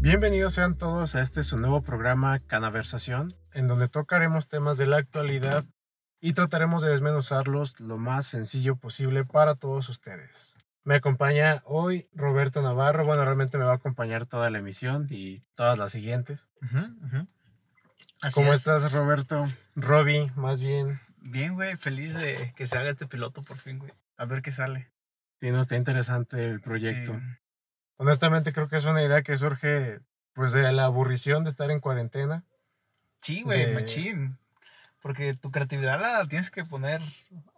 Bienvenidos sean todos a este su nuevo programa Canaversación, en donde tocaremos temas de la actualidad y trataremos de desmenuzarlos lo más sencillo posible para todos ustedes. Me acompaña hoy Roberto Navarro. Bueno, realmente me va a acompañar toda la emisión y todas las siguientes. ¿Cómo estás, Roberto? Robbie, más bien. Bien, güey, feliz de que se haga este piloto por fin, güey. A ver qué sale. Sí, no está interesante el proyecto. Honestamente, creo que es una idea que surge, pues, de la aburrición de estar en cuarentena. Sí, güey, machín. Porque tu creatividad la tienes que poner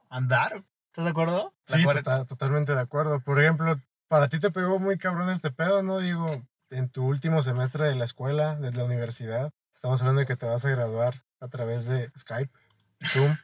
a andar. ¿Estás de acuerdo? Sí, tota-, totalmente de acuerdo. Por ejemplo, para ti te pegó muy cabrón este pedo, ¿no? Digo, en tu último semestre de la escuela, desde la universidad, estamos hablando de que te vas a graduar a través de Skype, Zoom.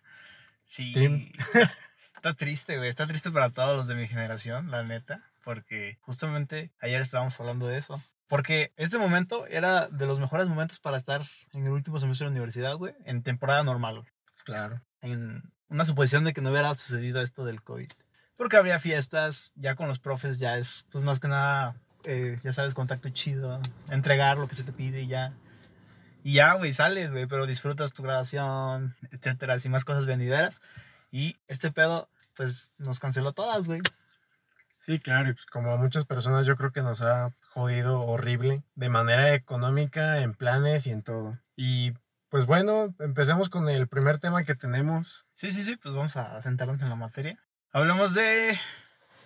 sí. Está triste, güey. Está triste para todos los de mi generación, la neta. Porque justamente ayer estábamos hablando de eso. Porque este momento era de los mejores momentos para estar en el último semestre de la universidad, güey. En temporada normal, güey. Claro. En una suposición de que no hubiera sucedido esto del COVID. Porque habría fiestas, ya con los profes ya es, pues más que nada, eh, ya sabes, contacto chido, entregar lo que se te pide y ya. Y ya, güey, sales, güey, pero disfrutas tu grabación, etcétera, y más cosas venideras. Y este pedo, pues, nos canceló todas, güey. Sí, claro, y pues como a muchas personas yo creo que nos ha jodido horrible, de manera económica, en planes y en todo. Y pues bueno, empecemos con el primer tema que tenemos. Sí, sí, sí, pues vamos a sentarnos en la materia. Hablemos de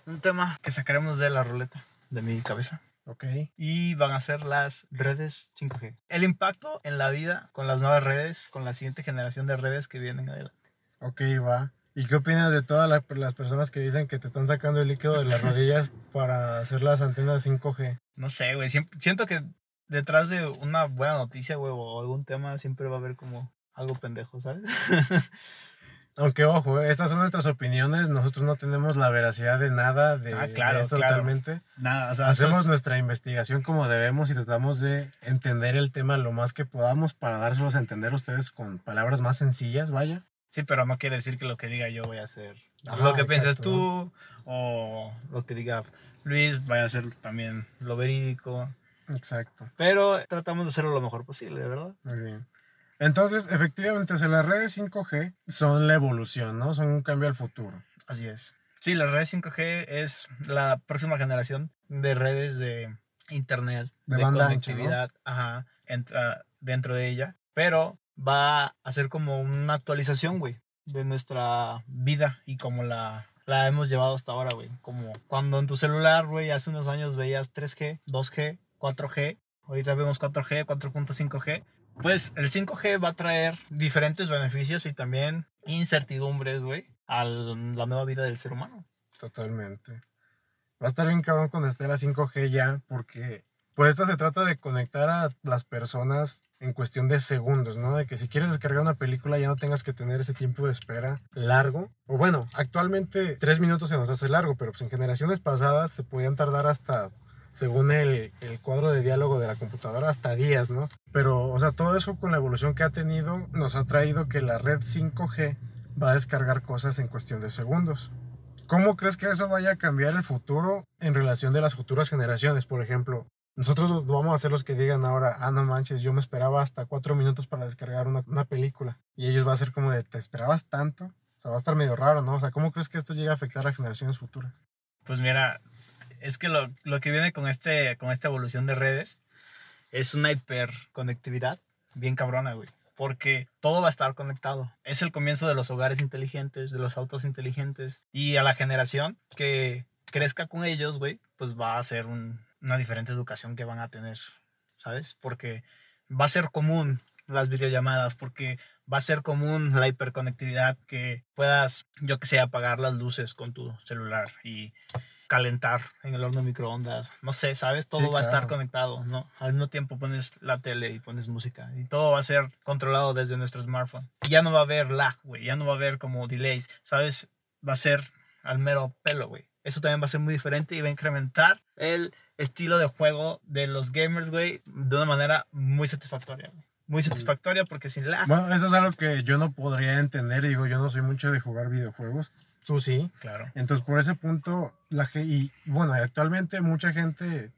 un tema que sacaremos de la ruleta de mi cabeza. Ok. Y van a ser las redes 5G. El impacto en la vida con las nuevas redes, con la siguiente generación de redes que vienen adelante. Ok, va. ¿Y qué opinas de todas las personas que dicen que te están sacando el líquido de las rodillas para hacer las antenas 5G? No sé, güey. Siento que detrás de una buena noticia, güey, o algún tema, siempre va a haber como algo pendejo, ¿sabes? Aunque, ojo, estas son nuestras opiniones, nosotros no tenemos la veracidad de nada de, ah, claro, esto totalmente. Nada, o sea, Hacemos nuestra investigación como debemos y tratamos de entender el tema lo más que podamos para dárselos a entender a ustedes con palabras más sencillas, vaya. Sí, pero no quiere decir que lo que diga yo voy a hacer lo que piensas tú o lo que diga Luis vaya a ser también lo verídico. Exacto. Pero tratamos de hacerlo lo mejor posible, ¿verdad? Muy bien. Entonces, efectivamente, las redes 5G son la evolución, ¿no? Son un cambio al futuro. Así es. Sí, las redes 5G es la próxima generación de redes de internet, de, conectividad, ajá, entra dentro de ella, pero va a ser como una actualización, güey, de nuestra vida y como la, la hemos llevado hasta ahora, güey. Como cuando en tu celular, güey, hace unos años veías 3G, 2G, 4G, ahorita vemos 4G, 4.5G. Pues el 5G va a traer diferentes beneficios y también incertidumbres, güey, a la nueva vida del ser humano. Totalmente. Va a estar bien cabrón cuando esté la 5G ya, porque pues esto se trata de conectar a las personas en cuestión de segundos, ¿no? De que si quieres descargar una película ya no tengas que tener ese tiempo de espera largo. O bueno, actualmente tres minutos se nos hace largo, pero pues en generaciones pasadas se podían tardar hasta, según el, el cuadro de diálogo de la computadora, hasta días, ¿no? Pero, o sea, todo eso con la evolución que ha tenido nos ha traído que la red 5G va a descargar cosas en cuestión de segundos. ¿Cómo crees que eso vaya a cambiar el futuro en relación de las futuras generaciones? Por ejemplo, nosotros vamos a ser los que digan ahora, ah, no manches, yo me esperaba hasta cuatro minutos para descargar una, película. Y ellos va a ser como de, ¿te esperabas tanto? O sea, va a estar medio raro, ¿no? O sea, ¿cómo crees que esto llega a afectar a generaciones futuras? Pues mira, es que lo, lo que viene con, este, con esta evolución de redes es una hiperconectividad bien cabrona, güey. Porque todo va a estar conectado. Es el comienzo de los hogares inteligentes, de los autos inteligentes. Y a la generación que crezca con ellos, güey, pues va a ser un, una diferente educación que van a tener, ¿sabes? Porque va a ser común las videollamadas, porque va a ser común la hiperconectividad, que puedas, yo que sé, apagar las luces con tu celular y calentar en el horno microondas, no sé, ¿sabes? Todo va a estar conectado, ¿no? Al mismo tiempo pones la tele y pones música y todo va a ser controlado desde nuestro smartphone. Y ya no va a haber lag, güey, ya no va a haber como delays, ¿sabes? Va a ser al mero pelo, güey. Eso también va a ser muy diferente y va a incrementar el estilo de juego de los gamers, güey, de una manera muy satisfactoria. Muy satisfactoria porque sin lag. Bueno, eso es algo que yo no podría entender. Digo, yo no soy mucho de jugar videojuegos. tú sí. Claro. Entonces, por ese punto, la y y bueno, actualmente mucha gente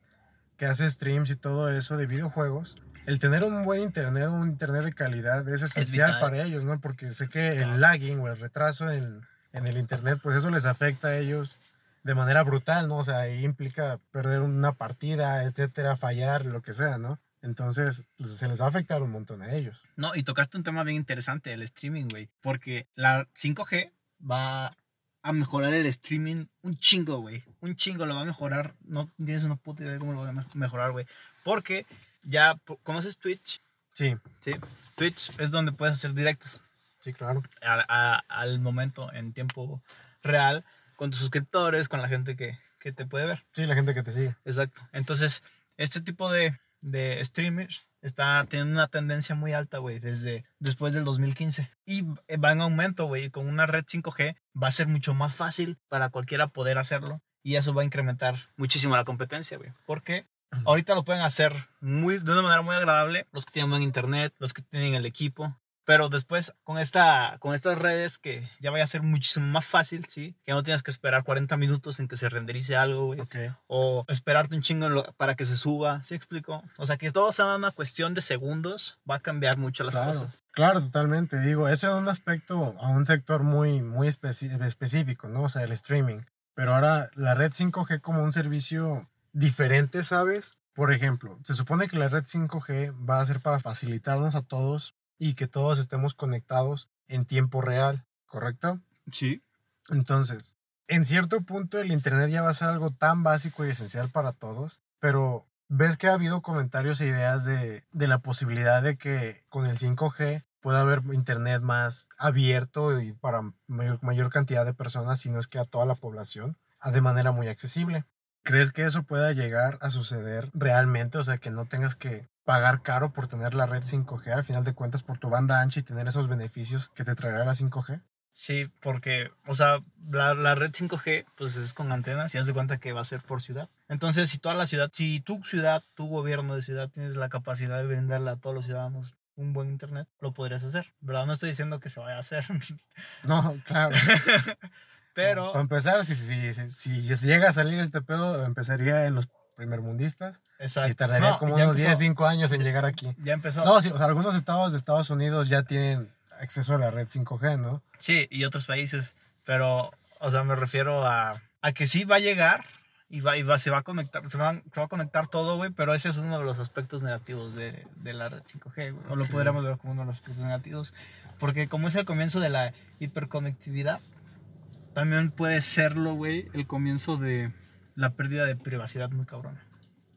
que hace streams y todo eso de videojuegos, el tener un buen internet, un internet de calidad es esencial para ellos, ¿no? Porque sé que el lagging o el retraso en, en el internet, pues eso les afecta a ellos de manera brutal, ¿no? O sea, ahí implica perder una partida, etcétera, fallar, lo que sea, ¿no? Entonces, se les va a afectar un montón a ellos. No, y tocaste un tema bien interesante, el streaming, güey. Porque la 5G va a mejorar el streaming un chingo, güey. Un chingo lo va a mejorar. No tienes una puta idea de cómo lo va a me- mejorar, güey. Porque ya, ¿conoces Twitch? Sí, Sí. Twitch es donde puedes hacer directos sí, claro. a- a- al momento, en tiempo real, con tus suscriptores, con la gente que, que te puede ver. Sí, la gente que te sigue. Exacto. Entonces, este tipo de, de streamers está teniendo una tendencia muy alta, güey, desde después del 2015. Y va en aumento, güey. y Con una red 5G va a ser mucho más fácil para cualquiera poder hacerlo. Y eso va a incrementar muchísimo la competencia, güey. Porque ahorita lo pueden hacer muy, de una manera muy agradable los que tienen buen internet, los que tienen el equipo. Pero después, con, esta, con estas redes, que ya vaya a ser muchísimo más fácil, ¿sí? Que no tienes que esperar 40 minutos en que se renderice algo, güey Ok. o esperarte un chingo lo- para que se suba, ¿sí explico? O sea, que todo sea una cuestión de segundos, va a cambiar mucho las Claro, cosas. claro, totalmente. Digo, eso es un aspecto a un sector muy, muy específico, ¿no? O sea, el streaming. Pero ahora la red 5G como un servicio diferente, ¿sabes? Por ejemplo, se supone que la red 5G va a ser para facilitarnos a todos y que todos estemos conectados en tiempo real, ¿correcto? Sí. Entonces, en cierto punto el Internet ya va a ser algo tan básico y esencial para todos, pero ves que ha habido comentarios e ideas de, de la posibilidad de que con el 5G pueda haber Internet más abierto y para mayor, mayor cantidad de personas, si no es que a toda la población, de manera muy accesible. ¿Crees que eso pueda llegar a suceder realmente? O sea, que no tengas que pagar caro por tener la red 5G, al final de cuentas, por tu banda ancha y tener esos beneficios que te traerá la 5G. Sí, porque, o sea, la, la red 5G, pues es con antenas y haz de cuenta que va a ser por ciudad. Entonces, si toda la ciudad, si tu ciudad, tu gobierno de ciudad tienes la capacidad de brindarle a todos los ciudadanos un buen internet, lo podrías hacer. ¿Verdad? No estoy diciendo que se vaya a hacer, No, claro. pero... Para empezar, si, si, si, si- llega a salir este pedo, empezaría en los primermundistas Exacto. y tardaría No, como unos empezó, 10, 5 años en llegar aquí. Ya empezó. No, sí, o sea, algunos estados de Estados Unidos ya tienen acceso a la red 5G, ¿no? Sí, y otros países. Pero, o sea, me refiero a, a que sí va a llegar y, va, y va, se, va a conectar, se, va, se va a conectar todo, güey. Pero ese es uno de los aspectos negativos de, de la red 5G, güey. O lo podríamos ver como uno de los aspectos negativos. Porque como es el comienzo de la hiperconectividad, también puede serlo, güey, el comienzo de la pérdida de privacidad muy cabrona.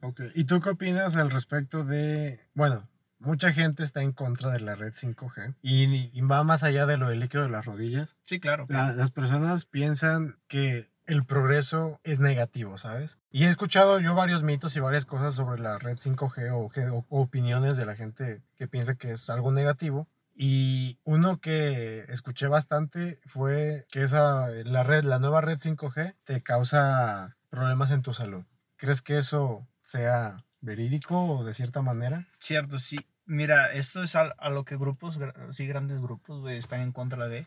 Ok. ¿Y tú qué opinas al respecto de, bueno, mucha gente está en contra de la red 5G y, y va más allá de lo del líquido de las rodillas? Sí, claro. La- las personas piensan que el progreso es negativo, ¿sabes? Y he escuchado yo varios mitos y varias cosas sobre la red 5G o, que- o- o opiniones de la gente que piensa que es algo negativo. Y uno que escuché bastante fue que esa, la red, la nueva red 5G te causa problemas en tu salud. ¿Crees que eso sea verídico o de cierta manera? Cierto, sí. Mira, esto es a, a lo que grupos, sí, grandes grupos, güey, están en contra de.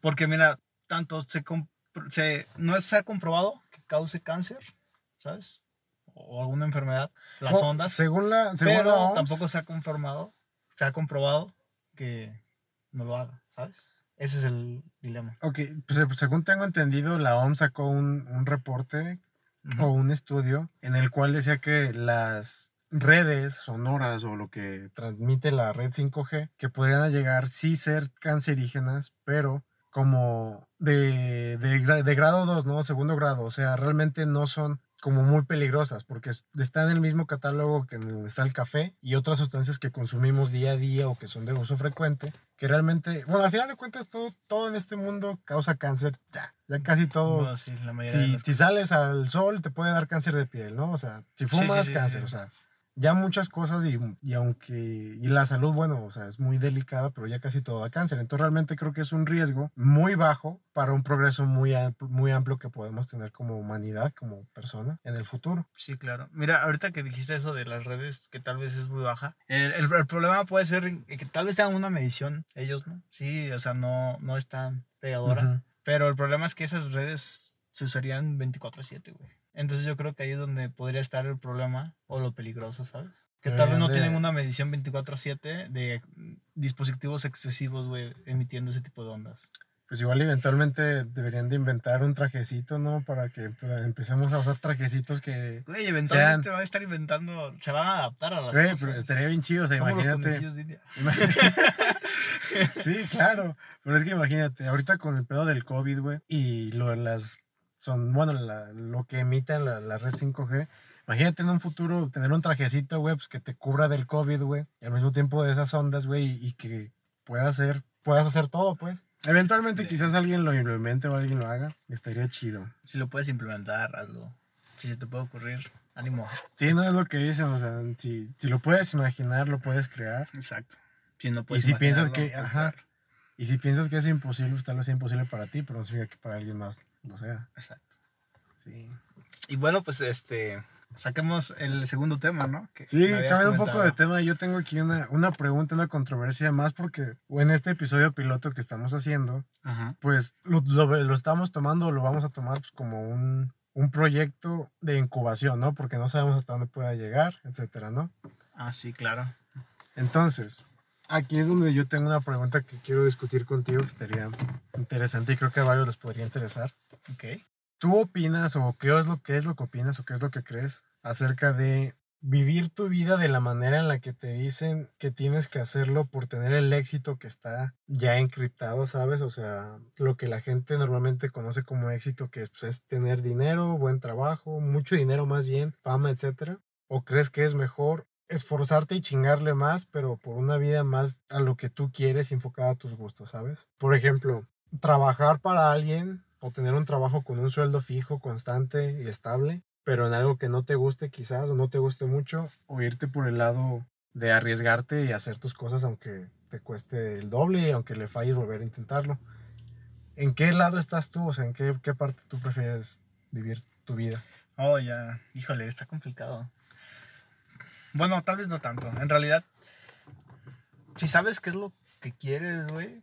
Porque, mira, tanto se, se no se ha comprobado que cause cáncer, ¿sabes? O alguna enfermedad, las ondas. Según la, según la Pero OMS, tampoco se ha conformado, se ha comprobado que no lo haga, ¿sabes? Ese es el dilema. Ok, pues eh, según tengo entendido, la OMS sacó un, un reporte o un estudio en el cual decía que las redes sonoras o lo que transmite la red 5G, que podrían llegar sí ser cancerígenas, pero como de, de, de grado 2, ¿no? Segundo grado, o sea, realmente no son como muy peligrosas porque es- está en el mismo catálogo que está el café y otras sustancias que consumimos día a día o que son de uso frecuente, que realmente, bueno, al final de cuentas todo, todo en este mundo causa cáncer, ya, ya casi todo. No, sí, la mayoría de si, sales al sol te puede dar cáncer de piel, ¿no? O sea, si fumas, sí, sí, cáncer, o sea, ya muchas cosas y, y aunque, y la salud, bueno, o sea, es muy delicada, pero ya casi todo da cáncer. Entonces realmente creo que es un riesgo muy bajo para un progreso muy amplio, muy amplio que podemos tener como humanidad, como persona en el futuro. Sí, claro. Mira, ahorita que dijiste eso de las redes, que tal vez es muy baja, el, el- el problema puede ser que tal vez tengan una medición ellos, ¿no? Sí, o sea, no, no es tan pegadora. Ujú. Pero el problema es que esas redes se usarían 24/7, güey. Entonces yo creo que ahí es donde podría estar el problema o lo peligroso, ¿sabes? Que tal vez no de- tienen una medición 24/7 de dispositivos excesivos, güey, emitiendo ese tipo de ondas. Pues igual eventualmente deberían de inventar un trajecito, ¿no? Para que pues, empecemos a usar trajecitos que... Güey, eventualmente van a estar inventando, se van a adaptar a las Güey, cosas. pero estaría bien chido, o sea, Somos imagínate... de India. sí, claro. Pero es que imagínate, ahorita con el pedo del COVID, güey, y lo de las. Son, bueno, la- lo que emita la, la red 5G. Imagínate en un futuro tener un trajecito, güey, pues que te cubra del COVID, güey. Y al mismo tiempo de esas ondas, güey, y, y que pueda hacer, puedas hacer todo, pues. Eventualmente De- quizás alguien lo implemente o alguien lo haga. Estaría chido. Si lo puedes implementar, hazlo. Si se te puede ocurrir, ánimo. Sí, no es lo que dicen, o sea, si, si lo puedes imaginar, lo puedes crear. Exacto. Si no Y puedes si piensas que, pues, ajá, y si piensas que es imposible, pues tal vez sea imposible para ti, pero no significa que para alguien más lo sea. Exacto. Sí. Y bueno, pues este. Saquemos el segundo tema, ¿no? Que Sí, cambiando un poco de tema, yo tengo aquí una, una pregunta, una controversia más porque en este episodio piloto que estamos haciendo, Ajá. pues lo, lo, lo estamos tomando, lo vamos a tomar pues, como un, un proyecto de incubación, ¿no? Porque no sabemos hasta dónde pueda llegar, etcétera, ¿no? Ah, sí, claro. Entonces, aquí es donde yo tengo una pregunta que quiero discutir contigo que estaría interesante y creo que a varios les podría interesar. Ok. ¿Tú opinas o qué es lo que es lo que opinas o qué es lo que crees acerca de vivir tu vida de la manera en la que te dicen que tienes que hacerlo por tener el éxito que está ya encriptado, ¿sabes? O sea, lo que la gente normalmente conoce como éxito, que pues, es tener dinero, buen trabajo, mucho dinero más bien, fama, etcétera. ¿O crees que es mejor esforzarte y chingarle más, pero por una vida más a lo que tú quieres, enfocada a tus gustos, ¿sabes? Por ejemplo, trabajar para alguien o tener un trabajo con un sueldo fijo, constante y estable, pero en algo que no te guste quizás o no te guste mucho, o irte por el lado de arriesgarte y hacer tus cosas aunque te cueste el doble y aunque le falles volver a intentarlo. ¿En qué lado estás tú? O sea, ¿en qué, qué parte tú prefieres vivir tu vida? Oh, ya. Híjole, está complicado. Bueno, tal vez no tanto. En realidad, si sabes qué es lo que quieres, güey,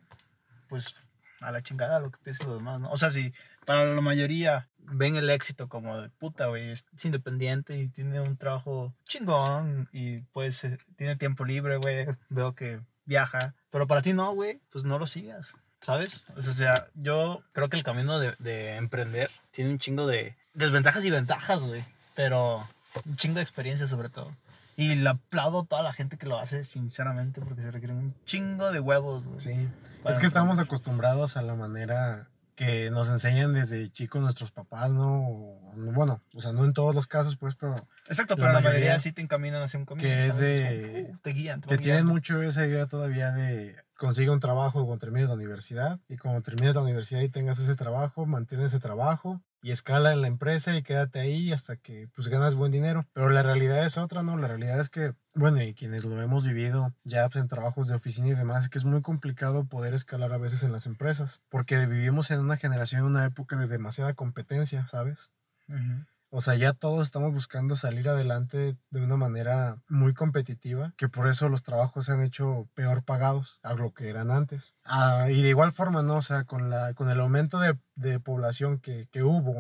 pues a la chingada lo que piensen los demás, ¿no? O sea, si para la mayoría ven el éxito como de puta, güey, es independiente y tiene un trabajo chingón y pues eh, tiene tiempo libre, güey, veo que viaja, pero para ti no, güey, pues no lo sigas. ¿Sabes? O sea, yo creo que el camino de, de emprender tiene un chingo de desventajas y ventajas, güey. Pero un chingo de experiencia sobre todo. Y le aplaudo a toda la gente que lo hace, sinceramente, porque se requieren un chingo de huevos, güey. Sí. Es que estamos emprender. acostumbrados a la manera que nos enseñan desde chicos nuestros papás, ¿no? O- bueno, o sea, no en todos los casos, pues, pero Exacto, pero la mayoría, mayoría sí te encaminan hacia un camino. que es de- como, uh, te guían, te que tienen mucho esa idea todavía de consigue un trabajo cuando termines la universidad y cuando termines la universidad y tengas ese trabajo, mantén ese trabajo y escala en la empresa y quédate ahí hasta que pues ganas buen dinero. Pero la realidad es otra, ¿no? La realidad es que, bueno, y quienes lo hemos vivido ya pues, en trabajos de oficina y demás, es que es muy complicado poder escalar a veces en las empresas, porque vivimos en una generación, una época de demasiada competencia, ¿sabes? Ujú. O sea, ya todos estamos buscando salir adelante de una manera muy competitiva, que por eso los trabajos se han hecho peor pagados a lo que eran antes. Ah, y de igual forma, ¿no? O sea, con, la, con el aumento de, de población que, que hubo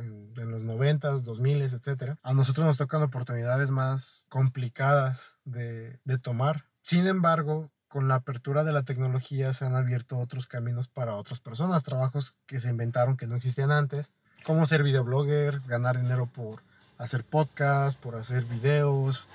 en, en los 90s, 2000 etcétera, a nosotros nos tocan oportunidades más complicadas de, de tomar. Sin embargo, con la apertura de la tecnología se han abierto otros caminos para otras personas, trabajos que se inventaron que no existían antes cómo ser videoblogger, ganar dinero por hacer podcast, por hacer videos,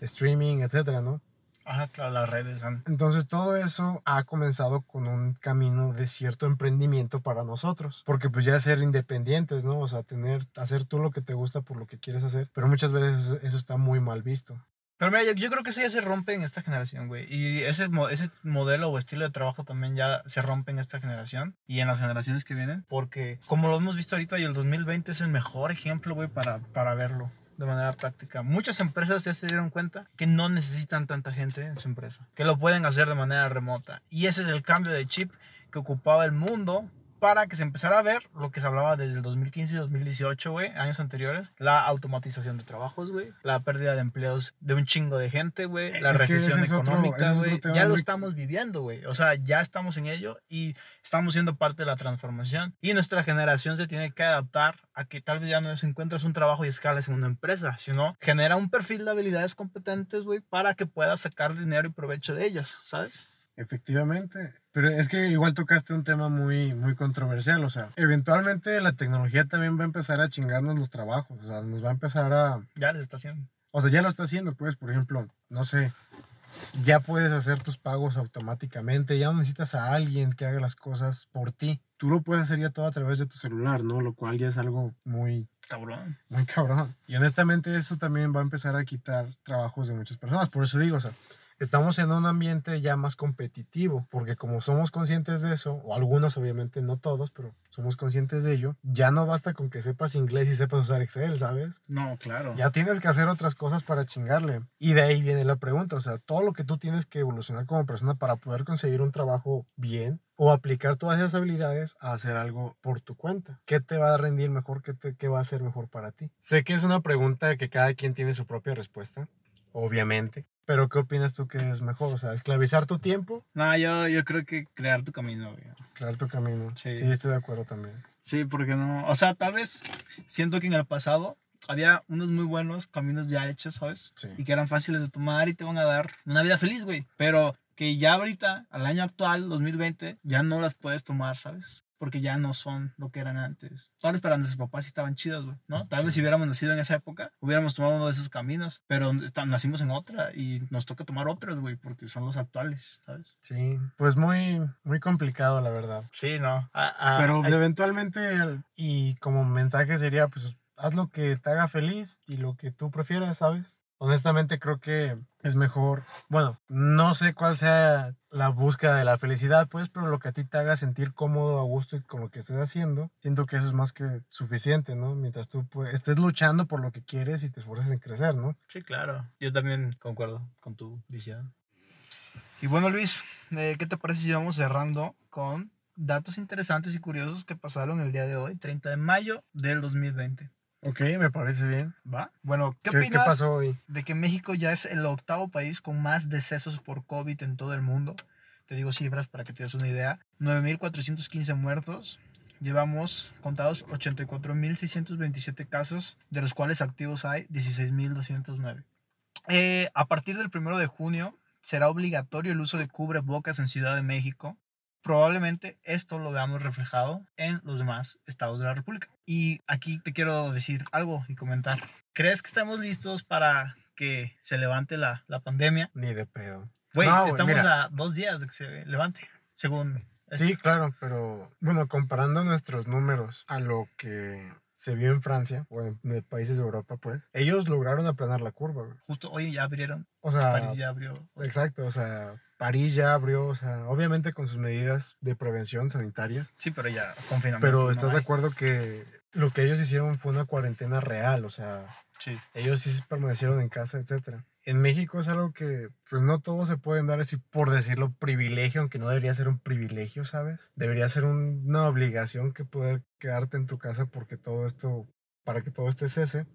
streaming, etcétera, ¿no? Ajá, claro, las redes han... Entonces todo eso ha comenzado con un camino de cierto emprendimiento para nosotros, porque pues ya ser independientes, ¿no? O sea, tener, hacer tú lo que te gusta por lo que quieres hacer, pero muchas veces eso, eso está muy mal visto. Pero mira, yo, yo creo que eso ya se rompe en esta generación, güey. Y ese, ese modelo o estilo de trabajo también ya se rompe en esta generación y en las generaciones que vienen. Porque, como lo hemos visto ahorita, y el 2020 es el mejor ejemplo, güey, para, para verlo de manera práctica. Muchas empresas ya se dieron cuenta que no necesitan tanta gente en su empresa, que lo pueden hacer de manera remota. Y ese es el cambio de chip que ocupaba el mundo para que se empezara a ver lo que se hablaba desde el 2015 y 2018, güey, años anteriores. La automatización de trabajos, güey. La pérdida de empleos de un chingo de gente, güey. La Es recesión es económica, es güey. Ya lo muy- estamos viviendo, güey. O sea, ya estamos en ello y estamos siendo parte de la transformación. Y nuestra generación se tiene que adaptar a que tal vez ya no encuentres un trabajo y escales en una empresa, sino genera un perfil de habilidades competentes, güey, para que puedas sacar dinero y provecho de ellas, ¿sabes? Efectivamente. Pero es que igual tocaste un tema muy, muy controversial. O sea, eventualmente la tecnología también va a empezar a chingarnos los trabajos. O sea, nos va a empezar a. Ya les está haciendo. O sea, ya lo está haciendo, pues, por ejemplo, no sé. Ya puedes hacer tus pagos automáticamente. Ya no necesitas a alguien que haga las cosas por ti. Tú lo puedes hacer ya todo a través de tu celular, ¿no? Lo cual ya es algo muy, Cabrón. muy cabrón. Y honestamente eso también va a empezar a quitar trabajos de muchas personas. Por eso digo, o sea, estamos en un ambiente ya más competitivo, porque como somos conscientes de eso, o algunos obviamente, no todos, pero somos conscientes de ello, ya no basta con que sepas inglés y sepas usar Excel, ¿sabes? No, claro. Ya tienes que hacer otras cosas para chingarle. Y de ahí viene la pregunta, o sea, todo lo que tú tienes que evolucionar como persona para poder conseguir un trabajo bien o aplicar todas esas habilidades a hacer algo por tu cuenta. ¿Qué te va a rendir mejor? ¿Qué, te, qué va a ser mejor para ti? Sé que es una pregunta que cada quien tiene su propia respuesta, obviamente. Pero ¿qué opinas tú que es mejor? O sea, esclavizar tu tiempo, No, yo, yo creo que crear tu camino, güey. crear tu camino. Sí. sí estoy de acuerdo también. Sí, porque no. O sea, tal vez siento que en el pasado había unos muy buenos caminos ya hechos, ¿sabes? Sí. Y que eran fáciles de tomar y te van a dar una vida feliz, güey. Pero que ya ahorita, al año actual, 2020, ya no las puedes tomar, ¿sabes? Porque ya no son lo que eran antes. Tal vez para nuestros papás sí estaban chidos, güey, ¿no? Tal vez Sí. si hubiéramos nacido en esa época, hubiéramos tomado uno de esos caminos. Pero nacimos en otra y nos toca tomar otros, güey, porque son los actuales, ¿sabes? Sí, pues muy, muy complicado, la verdad. Sí, no. Ah, ah, Pero hay- eventualmente, y como mensaje sería, pues haz lo que te haga feliz y lo que tú prefieras, ¿sabes? Honestamente creo que es mejor, bueno, no sé cuál sea la búsqueda de la felicidad, pues, pero lo que a ti te haga sentir cómodo, a gusto y con lo que estés haciendo, siento que eso es más que suficiente, ¿no? Mientras tú pues, estés luchando por lo que quieres y te esfuerces en crecer, ¿no? Sí, claro. Yo también concuerdo con tu visión. Y bueno, Luis, eh, ¿qué te parece si vamos cerrando con datos interesantes y curiosos que pasaron el día de hoy, 30 de mayo del 2020? Ok, me parece bien. ¿Va? Bueno, ¿qué, ¿Qué, qué opinas pasó hoy? de que México ya es el octavo país con más decesos por COVID en todo el mundo? Te digo cifras para que te des una idea. 9.415 muertos. Llevamos contados 84.627 casos, de los cuales activos hay 16.209. Eh, a partir del 1 de junio será obligatorio el uso de cubrebocas en Ciudad de México. Probablemente esto lo veamos reflejado en los demás estados de la República. Y aquí te quiero decir algo y comentar. ¿Crees que estamos listos para que se levante la, la pandemia? Ni de pedo. Güey, No, estamos mira. a dos días de que se levante, según... Sí, claro, pero bueno, comparando nuestros números a lo que se vio en Francia o en, países de Europa, pues, ellos lograron aplanar la curva, güey. Justo hoy ya abrieron, O sea, París ya abrió. exacto, o sea, París ya abrió, o sea, obviamente con sus medidas de prevención sanitarias, Sí, pero ya confinamiento. pero no estás de acuerdo que lo que ellos hicieron fue una cuarentena real, o sea, Sí. ellos sí se permanecieron en casa, etcétera. En México es algo que, pues no todos se pueden dar así, por decirlo, privilegio, aunque no debería ser un privilegio, ¿sabes? Debería ser un- una obligación que poder quedarte en tu casa porque todo esto, para que todo este cese.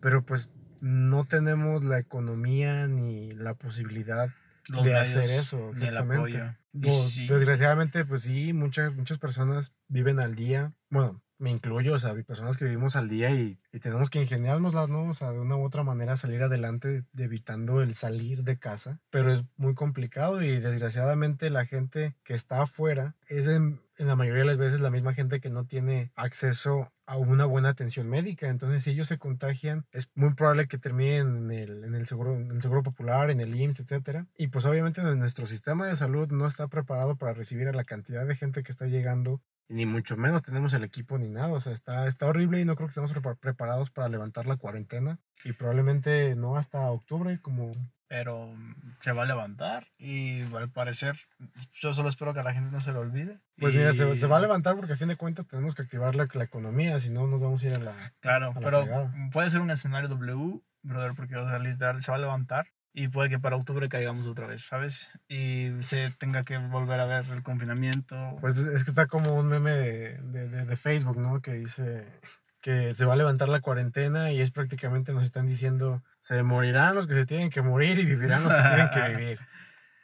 Pero pues no tenemos la economía ni la posibilidad Los de hacer eso, ni el exactamente. apoyo. Pues, sí. Desgraciadamente, pues sí, muchas, muchas personas viven al día. Bueno, me incluyo, o sea, hay personas que vivimos al día y, y tenemos que ingeniárnoslas, ¿no? O sea, de una u otra manera salir adelante de- evitando el salir de casa. Pero es muy complicado y desgraciadamente la gente que está afuera es en, en la mayoría de las veces la misma gente que no tiene acceso a una buena atención médica. Entonces, si ellos se contagian, es muy probable que terminen en el, en el, seguro, en el seguro popular, en el IMSS, etcétera. Y pues obviamente nuestro sistema de salud no está preparado para recibir a la cantidad de gente que está llegando ni mucho menos tenemos el equipo ni nada. O sea, está, está horrible y no creo que estemos prepa- preparados para levantar la cuarentena. Y probablemente no hasta octubre, como... pero mm, se va a levantar y al parecer yo solo espero que a la gente no se lo olvide. Pues mira, se, va a levantar porque a fin de cuentas tenemos que activar la, la economía, si no nos vamos a ir a la... Claro, a la pero fregada. puede ser un escenario W, brother, porque o sea, literal se va a levantar y puede que para octubre caigamos otra vez, ¿sabes? Y se tenga que volver a ver el confinamiento. Pues es que está como un meme de, de, de, de Facebook, ¿no? Que dice que se va a levantar la cuarentena y es prácticamente nos están diciendo, se morirán los que se tienen que morir y vivirán los que tienen que vivir.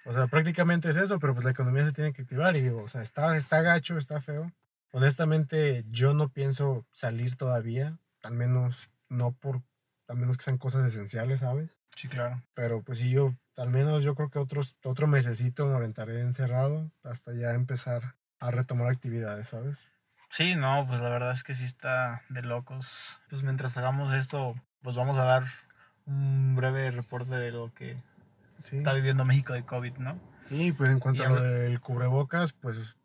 O sea, prácticamente es eso, pero pues la economía se tiene que activar y digo, o sea, está, está gacho, está feo. Honestamente, yo no pienso salir todavía, al menos no por, al menos que sean cosas esenciales, ¿sabes? Sí, claro. Pero pues sí, yo, al menos yo creo que otros, otro mesecito me aventaré encerrado hasta ya empezar a retomar actividades, ¿sabes? Sí, no, pues la verdad es que sí está de locos. Pues mientras hagamos esto, pues vamos a dar un breve reporte de lo que Sí. está viviendo México de COVID, ¿no? Sí, pues en cuanto Y a lo del cubrebocas, pues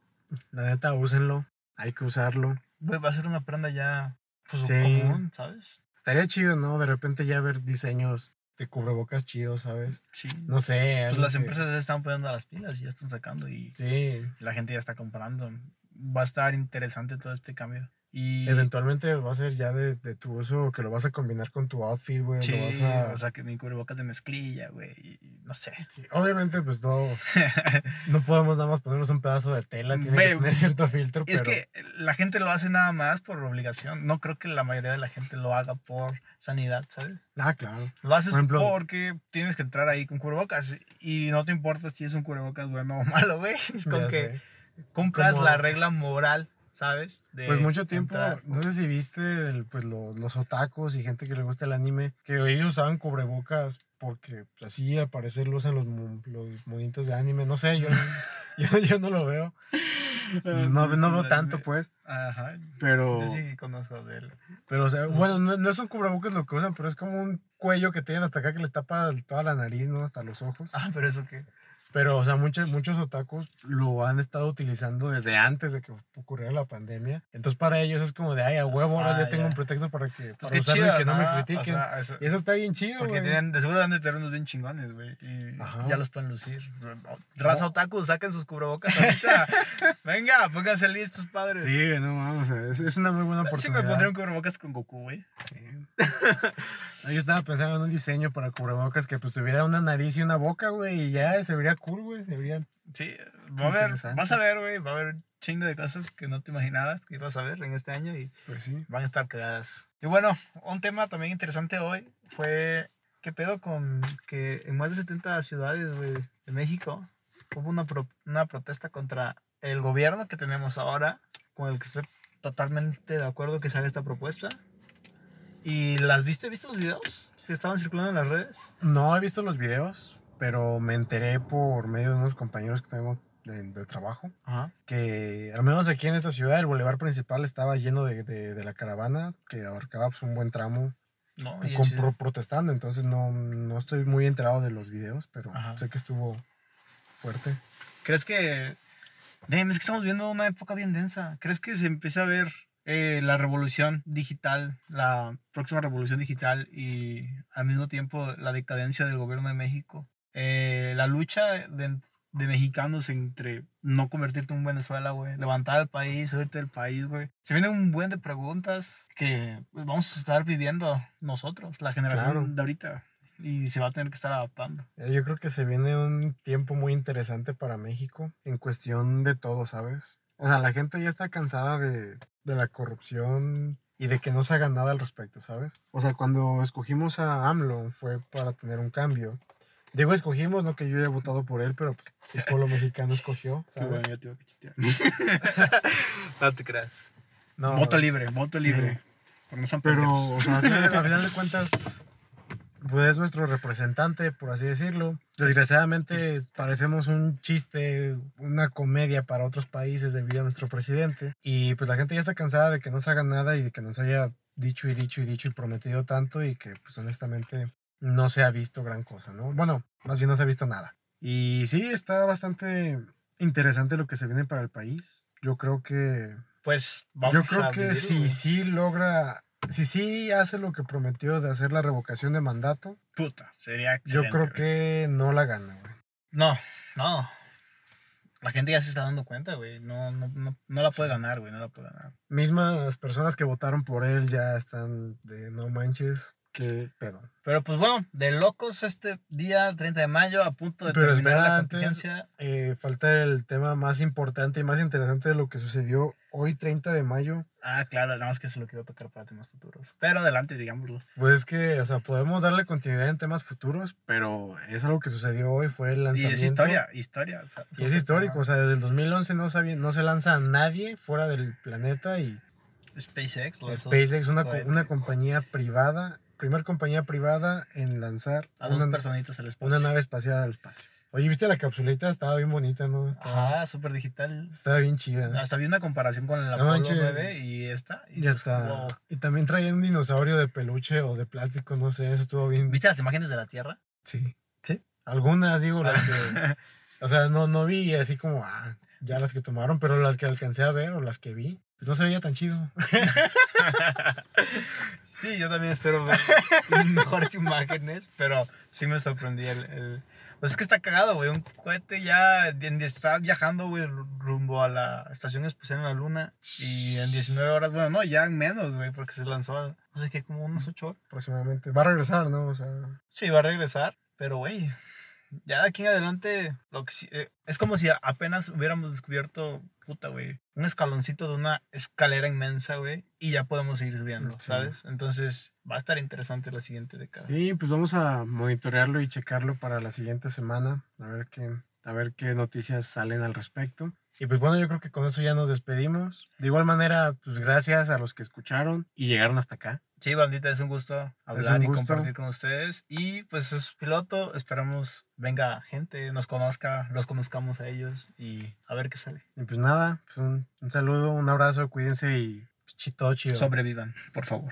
la neta, úsenlo, hay que usarlo. Va a ser una prenda ya pues, Sí. común, ¿sabes? Estaría chido, ¿no? De repente ya ver diseños de cubrebocas chidos, ¿sabes? Sí. No sé. Pues las que- empresas ya están poniendo las pilas y ya están sacando y Sí, la gente ya está comprando. Va a estar interesante todo este cambio. Y eventualmente va a ser ya de, de tu uso, que lo vas a combinar con tu outfit, güey. sí, lo vas a... o sea, que mi cubrebocas de mezclilla, güey, y no sé. Sí, Obviamente, pues no, no podemos nada más ponernos un pedazo de tela, tiene Ve, que tener cierto filtro, Es pero... que la gente lo hace nada más por obligación. No creo que la mayoría de la gente lo haga por sanidad, ¿sabes? Ah, claro. Lo haces Por ejemplo- porque tienes que entrar ahí con cubrebocas y no te importa si es un cubrebocas bueno o malo, güey. Con que sé. cumplas Como- la regla moral, ¿sabes? De Pues mucho tiempo, entrar. no sé si viste el- pues lo- los otakus y gente que le gusta el anime, que ellos usaban cubrebocas porque pues, así al parecer lo usan los, los monitos de anime, no sé, yo, yo, yo no lo veo, no, no veo tanto pues, Ajá. pero, Yo sí conozco de él. pero o sea, bueno, no, no son cubrebocas lo que usan, pero es como un cuello que tienen hasta acá que les tapa toda la nariz, ¿no? Hasta los ojos. Ah, pero eso qué. Pero, o sea, muchos, muchos otakus lo han estado utilizando desde antes de que ocurriera la pandemia. Entonces, para ellos es como de, ay, a huevo, ahora Ah, ya tengo un pretexto para que Pues para chido, y que no, me O critiquen. sea, eso- y eso está bien chido, porque tienen, de seguro han de tener unos bien chingones, güey. Y Ajá. ya los pueden lucir. Raza otaku, saquen sus cubrebocas ahorita. Venga, pónganse listos, padres. Sí, no o sea, es, es una muy buena Sí oportunidad. me pondré un cubrebocas con Goku, güey. Sí. Yo estaba pensando en un diseño para cubrebocas que pues tuviera una nariz y una boca, güey, y ya se vería cool, güey, se vería... Sí, va a haber, vas a ver, güey, va a haber un chingo de cosas que no te imaginabas que ibas a ver en este año y Pues sí. van a estar quedadas. Y bueno, un tema también interesante hoy fue qué pedo con que en más de 70 ciudades güey, de México hubo una, pro- una protesta contra el gobierno que tenemos ahora, con el que estoy totalmente de acuerdo que sale esta propuesta. ¿Y las viste? ¿Viste los videos que estaban circulando en las redes? No he visto los videos, pero me enteré por medio de unos compañeros que tengo de, de trabajo. Ajá. que al menos aquí en esta ciudad el bulevar principal estaba lleno de, de- de la caravana que abarcaba pues, un buen tramo No, con- pro- protestando, entonces no, no estoy muy enterado de los videos, pero Ajá. sé que estuvo fuerte. ¿Crees que... Damn, es que estamos viendo una época bien densa. ¿Crees que se empieza a ver eh, la revolución digital, la próxima revolución digital y al mismo tiempo la decadencia del gobierno de México? Eh, la lucha de, de mexicanos entre no convertirte en Venezuela, güey, levantar el país, irte del país, güey. Se viene un buen de preguntas que pues, vamos a estar viviendo nosotros, la generación Claro. de ahorita. Y se va a tener que estar adaptando. Eh, Yo creo que se viene un tiempo muy interesante para México en cuestión de todo, ¿sabes? O sea, la gente ya está cansada de, de la corrupción y de que no se haga nada al respecto, ¿sabes? O sea, cuando escogimos a AMLO fue para tener un cambio. Digo, escogimos, no que yo haya votado por él, pero pues, el pueblo mexicano escogió, ¿sabes? ya te iba a cachetear. no te creas. No, Voto libre, voto Sí. libre. Pero no son Pero, pendejos. o sea, al final de cuentas, pues es nuestro representante, por así decirlo. Desgraciadamente parecemos un chiste, una comedia para otros países debido a nuestro presidente. Y pues la gente ya está cansada de que no se haga nada y de que nos haya dicho y dicho y dicho y prometido tanto y que pues honestamente no se ha visto gran cosa, ¿no? Bueno, más bien no se ha visto nada. Y sí, está bastante interesante lo que se viene para el país. Yo creo que Pues vamos yo creo a que vivirlo, si güey. sí logra, si sí hace lo que prometió de hacer la revocación de mandato, Puta, sería yo excelente, creo güey. que no la gana, güey. No, no. La gente ya se está dando cuenta, güey. No, no, no, no la puede ganar, güey. No la puede ganar. Mismas personas que votaron por él ya están de no manches. Qué pedo. Pero pues bueno, de locos este día 30 de mayo, a punto de Pero terminar espera, la antes- contingencia. Eh, falta el tema más importante y más interesante de lo que sucedió hoy 30 de mayo. Ah, claro, nada más que se lo quiero tocar para temas futuros. Pero adelante, digámoslo. Pues es que, o sea, podemos darle continuidad en temas futuros, pero es algo que sucedió hoy, fue el Y lanzamiento. es historia, historia. o sea, Y es histórico, o sea, desde el 2011 no, sabía, no se lanza a nadie fuera del planeta y SpaceX, SpaceX, una, una compañía privada, primer compañía privada en lanzar A dos una, personitas al espacio. una nave espacial al espacio. Oye, ¿viste la capsulita? Estaba bien bonita, ¿no? Estaba, Ajá, súper digital. estaba bien chida. Hasta vi una comparación con No Apolo manches. 9 y esta. Y Ya pues, está. wow. Y también traía un dinosaurio de peluche o de plástico, no sé, eso estuvo bien. ¿Viste las imágenes de la Tierra? Sí. ¿Sí? Algunas, digo, las que. o sea, no, no vi así como, ah, ya las que tomaron, pero las que alcancé a ver o las que vi, pues no se veía tan chido. sí, yo también espero ver mejores imágenes, pero sí me sorprendí el... el- Pues es que está cagado, güey. Un cohete ya está viajando, güey, rumbo a la estación espacial en la Luna. Y en 19 horas, bueno, no, ya en menos, güey, porque se lanzó, a- no sé qué, como unas 8 horas. Aproximadamente. Va a regresar, ¿no? O sea. Sí, va a regresar, pero güey, ya de aquí en adelante, lo que eh, es como si apenas hubiéramos descubierto, puta, güey, un escaloncito de una escalera inmensa, güey, y ya podemos seguir subiendo, Sí. ¿sabes? Entonces, va a estar interesante la siguiente década. Sí, pues vamos a monitorearlo y checarlo para la siguiente semana, a ver qué, a ver qué noticias salen al respecto. Y pues bueno, yo creo que con eso ya nos despedimos. De igual manera, pues gracias a los que escucharon y llegaron hasta acá. Sí, bandita, es un gusto hablar y gusto. compartir con ustedes. Y pues es piloto, esperamos venga gente, nos conozca, los conozcamos a ellos y a ver qué sale. Y pues nada, pues un, un saludo, un abrazo, cuídense y pues, chi- todo chido. Sobrevivan, por favor.